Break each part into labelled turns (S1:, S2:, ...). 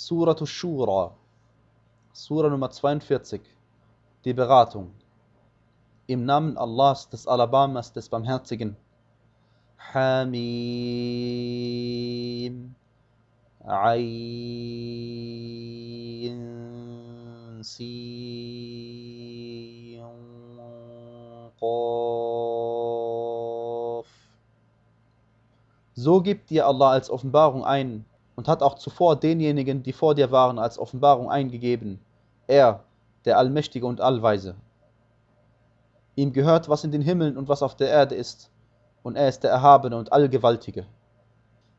S1: Suratu Shura, Sura Nummer 42, die Beratung. Im Namen Allahs, des Alabamas, des Barmherzigen. Hamim, Sin, Qaf. So gibt dir Allah als Offenbarung ein und hat auch zuvor denjenigen, die vor dir waren, als Offenbarung eingegeben. Er, der Allmächtige und Allweise. Ihm gehört, was in den Himmeln und was auf der Erde ist, und er ist der Erhabene und Allgewaltige.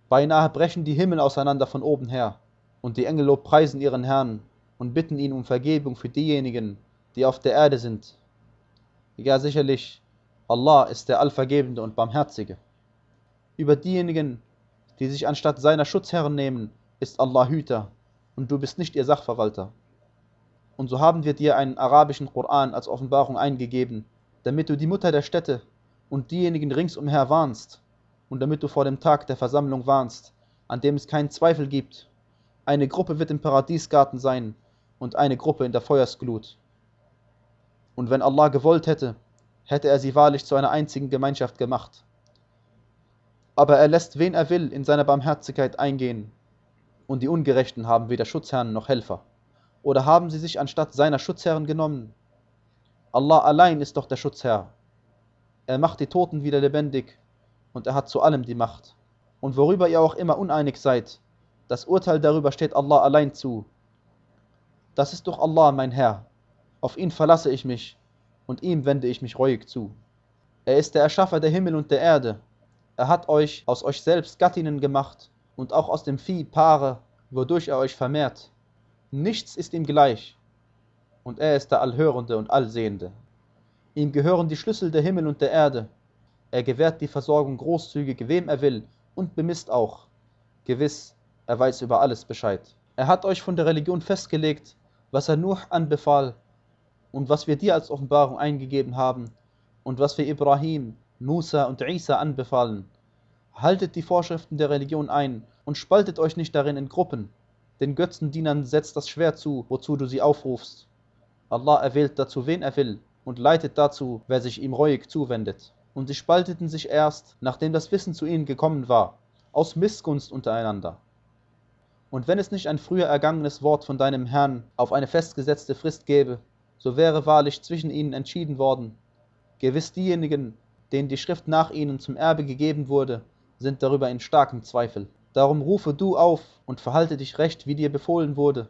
S1: Beinahe brechen die Himmel auseinander von oben her, und die Engel lobpreisen ihren Herrn und bitten ihn um Vergebung für diejenigen, die auf der Erde sind. Ja, sicherlich, Allah ist der Allvergebende und Barmherzige. Über diejenigen, die sich anstatt seiner Schutzherren nehmen, ist Allah Hüter und du bist nicht ihr Sachverwalter. Und so haben wir dir einen arabischen Koran als Offenbarung eingegeben, damit du die Mutter der Städte und diejenigen ringsumher warnst und damit du vor dem Tag der Versammlung warnst, an dem es keinen Zweifel gibt. Eine Gruppe wird im Paradiesgarten sein und eine Gruppe in der Feuersglut. Und wenn Allah gewollt hätte, hätte er sie wahrlich zu einer einzigen Gemeinschaft gemacht aber er lässt wen er will in seiner Barmherzigkeit eingehen. Und die Ungerechten haben weder Schutzherren noch Helfer. Oder haben sie sich anstatt seiner Schutzherren genommen? Allah allein ist doch der Schutzherr. Er macht die Toten wieder lebendig und er hat zu allem die Macht. Und worüber ihr auch immer uneinig seid, das Urteil darüber steht Allah allein zu. Das ist doch Allah, mein Herr. Auf ihn verlasse ich mich und ihm wende ich mich reuig zu. Er ist der Erschaffer der Himmel und der Erde er hat euch aus euch selbst Gattinnen gemacht und auch aus dem Vieh Paare, wodurch er euch vermehrt. Nichts ist ihm gleich. Und er ist der Allhörende und Allsehende. Ihm gehören die Schlüssel der Himmel und der Erde. Er gewährt die Versorgung großzügig, wem er will, und bemisst auch. Gewiss, er weiß über alles Bescheid. Er hat euch von der Religion festgelegt, was er nur anbefahl und was wir dir als Offenbarung eingegeben haben und was wir Ibrahim, Musa und Isa anbefahlen. Haltet die Vorschriften der Religion ein und spaltet euch nicht darin in Gruppen. Den Götzendienern setzt das Schwert zu, wozu du sie aufrufst. Allah erwählt dazu, wen er will, und leitet dazu, wer sich ihm reuig zuwendet. Und sie spalteten sich erst, nachdem das Wissen zu ihnen gekommen war, aus Missgunst untereinander. Und wenn es nicht ein früher ergangenes Wort von deinem Herrn auf eine festgesetzte Frist gäbe, so wäre wahrlich zwischen ihnen entschieden worden. Gewiss diejenigen, denen die Schrift nach ihnen zum Erbe gegeben wurde, sind darüber in starkem Zweifel. Darum rufe du auf und verhalte dich recht, wie dir befohlen wurde,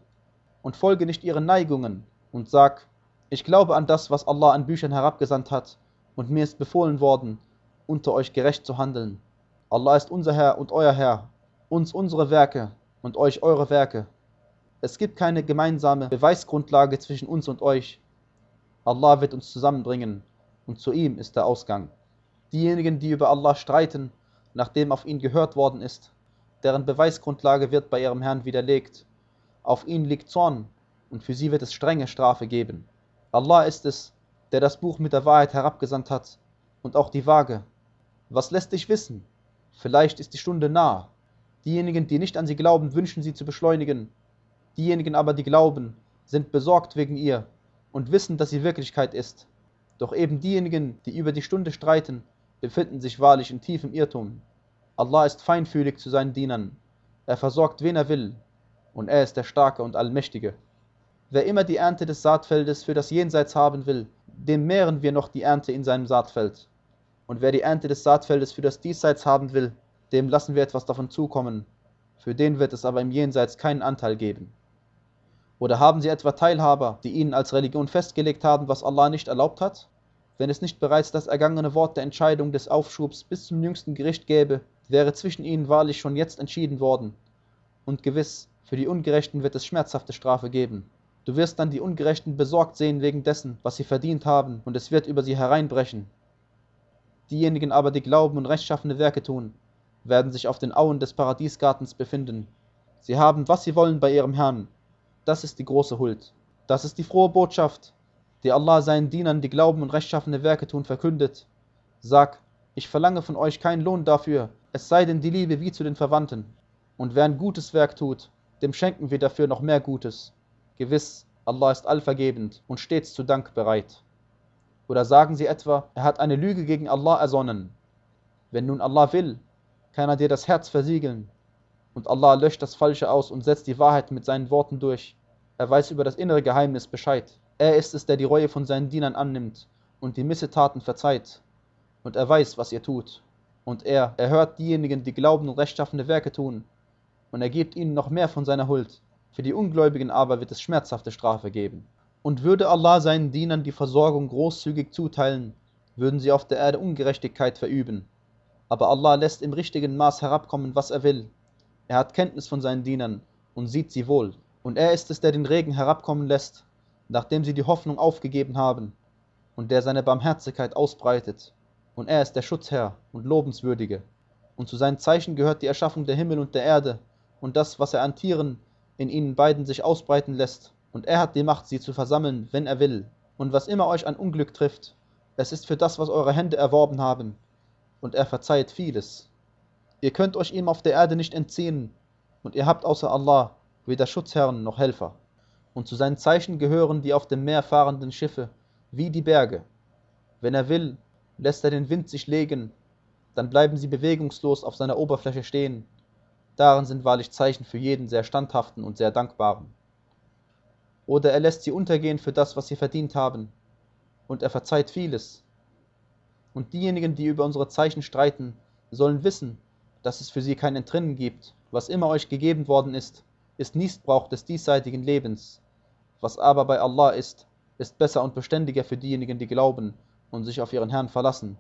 S1: und folge nicht ihren Neigungen, und sag, ich glaube an das, was Allah an Büchern herabgesandt hat, und mir ist befohlen worden, unter euch gerecht zu handeln. Allah ist unser Herr und euer Herr, uns unsere Werke und euch eure Werke. Es gibt keine gemeinsame Beweisgrundlage zwischen uns und euch. Allah wird uns zusammenbringen, und zu ihm ist der Ausgang. Diejenigen, die über Allah streiten, nachdem auf ihn gehört worden ist, deren Beweisgrundlage wird bei ihrem Herrn widerlegt. Auf ihn liegt Zorn und für sie wird es strenge Strafe geben. Allah ist es, der das Buch mit der Wahrheit herabgesandt hat und auch die Waage. Was lässt dich wissen? Vielleicht ist die Stunde nah. Diejenigen, die nicht an sie glauben, wünschen sie zu beschleunigen. Diejenigen aber, die glauben, sind besorgt wegen ihr und wissen, dass sie Wirklichkeit ist. Doch eben diejenigen, die über die Stunde streiten, befinden sich wahrlich in tiefem Irrtum. Allah ist feinfühlig zu seinen Dienern. Er versorgt, wen er will. Und er ist der Starke und Allmächtige. Wer immer die Ernte des Saatfeldes für das Jenseits haben will, dem mehren wir noch die Ernte in seinem Saatfeld. Und wer die Ernte des Saatfeldes für das Diesseits haben will, dem lassen wir etwas davon zukommen. Für den wird es aber im Jenseits keinen Anteil geben. Oder haben sie etwa Teilhaber, die ihnen als Religion festgelegt haben, was Allah nicht erlaubt hat? Wenn es nicht bereits das ergangene Wort der Entscheidung des Aufschubs bis zum jüngsten Gericht gäbe, wäre zwischen ihnen wahrlich schon jetzt entschieden worden. Und gewiss, für die Ungerechten wird es schmerzhafte Strafe geben. Du wirst dann die Ungerechten besorgt sehen wegen dessen, was sie verdient haben, und es wird über sie hereinbrechen. Diejenigen aber, die glauben und rechtschaffene Werke tun, werden sich auf den Auen des Paradiesgartens befinden. Sie haben, was sie wollen bei ihrem Herrn. Das ist die große Huld. Das ist die frohe Botschaft, die Allah seinen Dienern, die glauben und rechtschaffene Werke tun, verkündet. Sag, ich verlange von euch keinen Lohn dafür, es sei denn die Liebe wie zu den Verwandten. Und wer ein gutes Werk tut, dem schenken wir dafür noch mehr Gutes. Gewiss, Allah ist allvergebend und stets zu Dank bereit. Oder sagen sie etwa, er hat eine Lüge gegen Allah ersonnen. Wenn nun Allah will, kann er dir das Herz versiegeln. Und Allah löscht das Falsche aus und setzt die Wahrheit mit seinen Worten durch. Er weiß über das innere Geheimnis Bescheid. Er ist es, der die Reue von seinen Dienern annimmt und die Missetaten verzeiht. Und er weiß, was ihr tut. Und er erhört diejenigen, die glauben und rechtschaffene Werke tun. Und er gibt ihnen noch mehr von seiner Huld. Für die Ungläubigen aber wird es schmerzhafte Strafe geben. Und würde Allah seinen Dienern die Versorgung großzügig zuteilen, würden sie auf der Erde Ungerechtigkeit verüben. Aber Allah lässt im richtigen Maß herabkommen, was er will. Er hat Kenntnis von seinen Dienern und sieht sie wohl. Und er ist es, der den Regen herabkommen lässt, nachdem sie die Hoffnung aufgegeben haben, und der seine Barmherzigkeit ausbreitet. Und er ist der Schutzherr und Lobenswürdige. Und zu seinen Zeichen gehört die Erschaffung der Himmel und der Erde und das, was er an Tieren in ihnen beiden sich ausbreiten lässt. Und er hat die Macht, sie zu versammeln, wenn er will. Und was immer euch an Unglück trifft, es ist für das, was eure Hände erworben haben. Und er verzeiht vieles. Ihr könnt euch ihm auf der Erde nicht entziehen, und ihr habt außer Allah weder Schutzherren noch Helfer. Und zu seinen Zeichen gehören die auf dem Meer fahrenden Schiffe, wie die Berge. Wenn er will, lässt er den Wind sich legen, dann bleiben sie bewegungslos auf seiner Oberfläche stehen. Darin sind wahrlich Zeichen für jeden sehr standhaften und sehr dankbaren. Oder er lässt sie untergehen für das, was sie verdient haben, und er verzeiht vieles. Und diejenigen, die über unsere Zeichen streiten, sollen wissen, dass es für sie kein Entrinnen gibt. Was immer euch gegeben worden ist, ist Niesbrauch des diesseitigen Lebens. Was aber bei Allah ist, ist besser und beständiger für diejenigen, die glauben und sich auf ihren Herrn verlassen.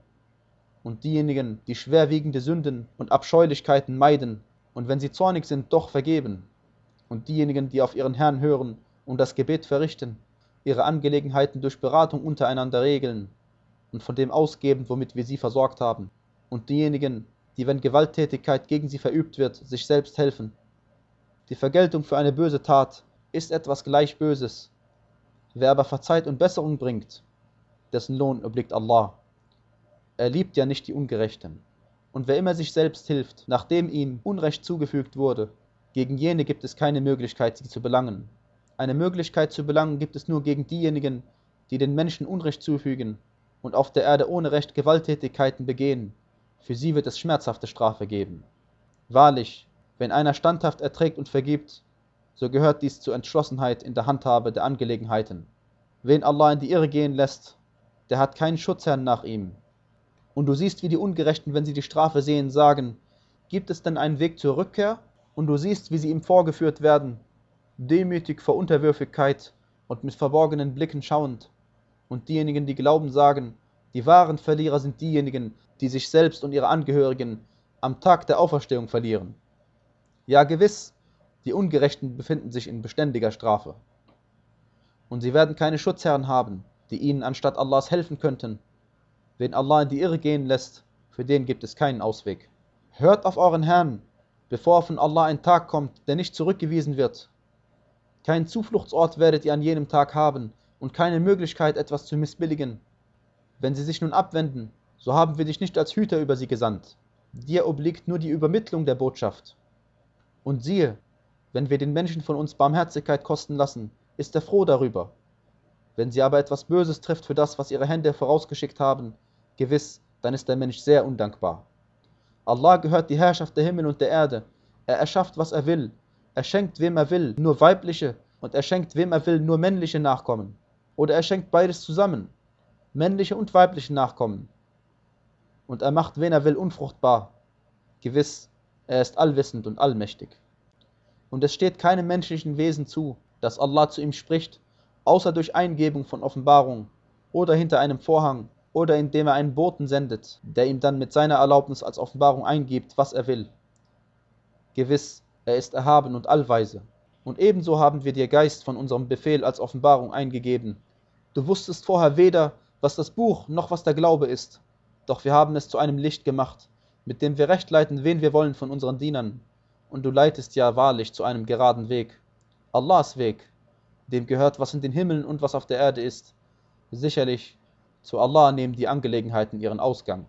S1: Und diejenigen, die schwerwiegende Sünden und Abscheulichkeiten meiden und wenn sie zornig sind, doch vergeben. Und diejenigen, die auf ihren Herrn hören und das Gebet verrichten, ihre Angelegenheiten durch Beratung untereinander regeln und von dem ausgeben, womit wir sie versorgt haben. Und diejenigen, die, wenn Gewalttätigkeit gegen sie verübt wird, sich selbst helfen. Die Vergeltung für eine böse Tat ist etwas gleich Böses. Wer aber verzeiht und Besserung bringt, dessen Lohn obliegt Allah. Er liebt ja nicht die Ungerechten. Und wer immer sich selbst hilft, nachdem ihm Unrecht zugefügt wurde, gegen jene gibt es keine Möglichkeit, sie zu belangen. Eine Möglichkeit zu belangen gibt es nur gegen diejenigen, die den Menschen Unrecht zufügen und auf der Erde ohne Recht Gewalttätigkeiten begehen. Für sie wird es schmerzhafte Strafe geben. Wahrlich, wenn einer standhaft erträgt und vergibt, so gehört dies zur Entschlossenheit in der Handhabe der Angelegenheiten. Wen Allah in die Irre gehen lässt, der hat keinen Schutzherrn nach ihm. Und du siehst, wie die Ungerechten, wenn sie die Strafe sehen, sagen, gibt es denn einen Weg zur Rückkehr? Und du siehst, wie sie ihm vorgeführt werden, demütig vor Unterwürfigkeit und mit verborgenen Blicken schauend. Und diejenigen, die glauben, sagen, die wahren Verlierer sind diejenigen, die sich selbst und ihre Angehörigen am Tag der Auferstehung verlieren. Ja gewiss, die Ungerechten befinden sich in beständiger Strafe. Und sie werden keine Schutzherren haben, die ihnen anstatt Allahs helfen könnten. Wen Allah in die Irre gehen lässt, für den gibt es keinen Ausweg. Hört auf euren Herrn, bevor von Allah ein Tag kommt, der nicht zurückgewiesen wird. Keinen Zufluchtsort werdet ihr an jenem Tag haben und keine Möglichkeit, etwas zu missbilligen. Wenn sie sich nun abwenden, so haben wir dich nicht als Hüter über sie gesandt. Dir obliegt nur die Übermittlung der Botschaft. Und siehe, wenn wir den Menschen von uns Barmherzigkeit kosten lassen, ist er froh darüber. Wenn sie aber etwas Böses trifft für das, was ihre Hände vorausgeschickt haben, gewiss, dann ist der Mensch sehr undankbar. Allah gehört die Herrschaft der Himmel und der Erde. Er erschafft, was er will. Er schenkt, wem er will, nur weibliche und er schenkt, wem er will, nur männliche Nachkommen. Oder er schenkt beides zusammen, männliche und weibliche Nachkommen und er macht, wen er will, unfruchtbar. Gewiss, er ist allwissend und allmächtig. Und es steht keinem menschlichen Wesen zu, dass Allah zu ihm spricht, außer durch Eingebung von Offenbarung oder hinter einem Vorhang oder indem er einen Boten sendet, der ihm dann mit seiner Erlaubnis als Offenbarung eingibt, was er will. Gewiss, er ist erhaben und allweise. Und ebenso haben wir dir Geist von unserem Befehl als Offenbarung eingegeben. Du wusstest vorher weder, was das Buch noch was der Glaube ist. Doch wir haben es zu einem Licht gemacht, mit dem wir recht leiten, wen wir wollen von unseren Dienern. Und du leitest ja wahrlich zu einem geraden Weg. Allahs Weg, dem gehört, was in den Himmeln und was auf der Erde ist. Sicherlich, zu Allah nehmen die Angelegenheiten ihren Ausgang.